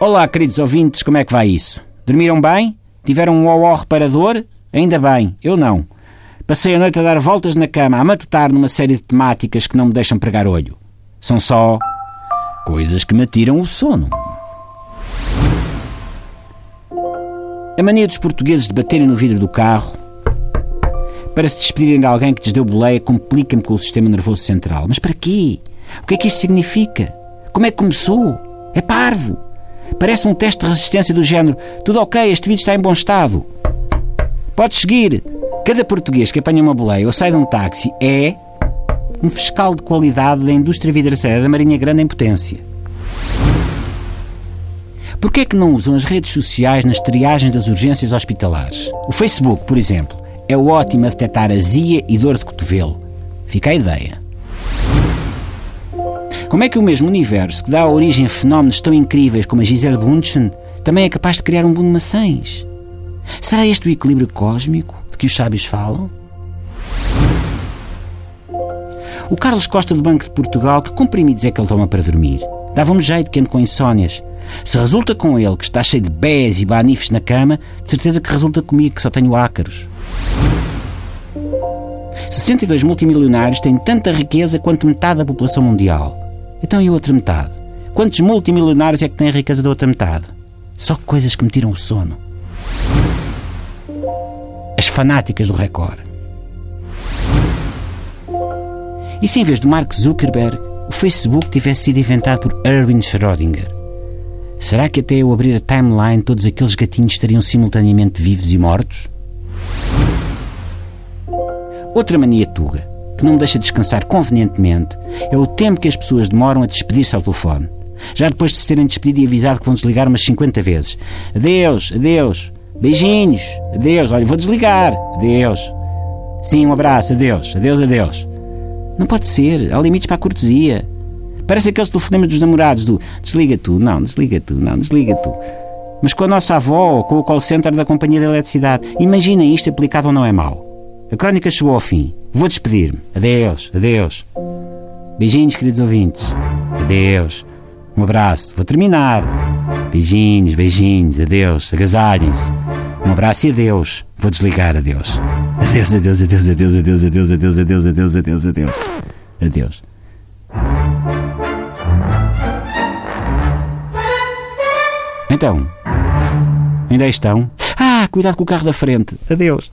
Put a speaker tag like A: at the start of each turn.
A: Olá, queridos ouvintes, como é que vai isso? Dormiram bem? Tiveram um ó reparador? Ainda bem, eu não. Passei a noite a dar voltas na cama, a matutar numa série de temáticas que não me deixam pregar olho. São só coisas que me tiram o sono. A mania dos portugueses de baterem no vidro do carro para se despedirem de alguém que lhes deu boleia complica-me com o sistema nervoso central. Mas para quê? O que é que isto significa? Como é que começou? É parvo. Parece um teste de resistência do género. Tudo ok, este vidro está em bom estado. Podes seguir. Cada português que apanha uma boleia ou sai de um táxi é um fiscal de qualidade da indústria vidraceira da Marinha Grande em potência. Porquê é que não usam as redes sociais nas triagens das urgências hospitalares? O Facebook, por exemplo, é ótimo a detectar azia e dor de cotovelo. Fica a ideia. Como é que o mesmo universo que dá origem a fenómenos tão incríveis como a Gisele Bundchen também é capaz de criar um mundo de maçãs? Será este o equilíbrio cósmico de que os sábios falam? O Carlos Costa do Banco de Portugal, que comprimidos é que ele toma para dormir? Dava-me jeito que ando com insónias. Se resulta com ele, que está cheio de bés e banifes na cama, de certeza que resulta comigo, que só tenho ácaros. 62 multimilionários têm tanta riqueza quanto metade da população mundial. Então e a outra metade? Quantos multimilionários é que têm a riqueza da outra metade? Só coisas que me tiram o sono. As fanáticas do Record. E se em vez do Mark Zuckerberg, o Facebook tivesse sido inventado por Erwin Schrödinger? Será que até eu abrir a timeline todos aqueles gatinhos estariam simultaneamente vivos e mortos? Outra mania tuga que não me deixa descansar convenientemente é o tempo que as pessoas demoram a despedir-se ao telefone. Já depois de se terem despedido e avisado que vão desligar umas 50 vezes. Adeus, adeus, beijinhos, adeus, olha, vou desligar, adeus. Sim, um abraço, adeus, adeus, adeus. Não pode ser, há limites para a cortesia. Parece aqueles telefonemas dos namorados do desliga tu, não, desliga tu, não, desliga tu. Mas com a nossa avó, com o call center da Companhia da Eletricidade, imagina isto aplicado ou não é mau. A crónica chegou ao fim. Vou despedir-me. Adeus, adeus. Beijinhos, queridos ouvintes. Adeus. Um abraço. Vou terminar. Beijinhos, beijinhos. Adeus. Agasalhem-se. Um abraço e adeus. Vou desligar. Adeus. Adeus, adeus, adeus, adeus, adeus, adeus, adeus, adeus, adeus, adeus, adeus. Adeus. Então, ainda estão? Ah, cuidado com o carro da frente. Adeus.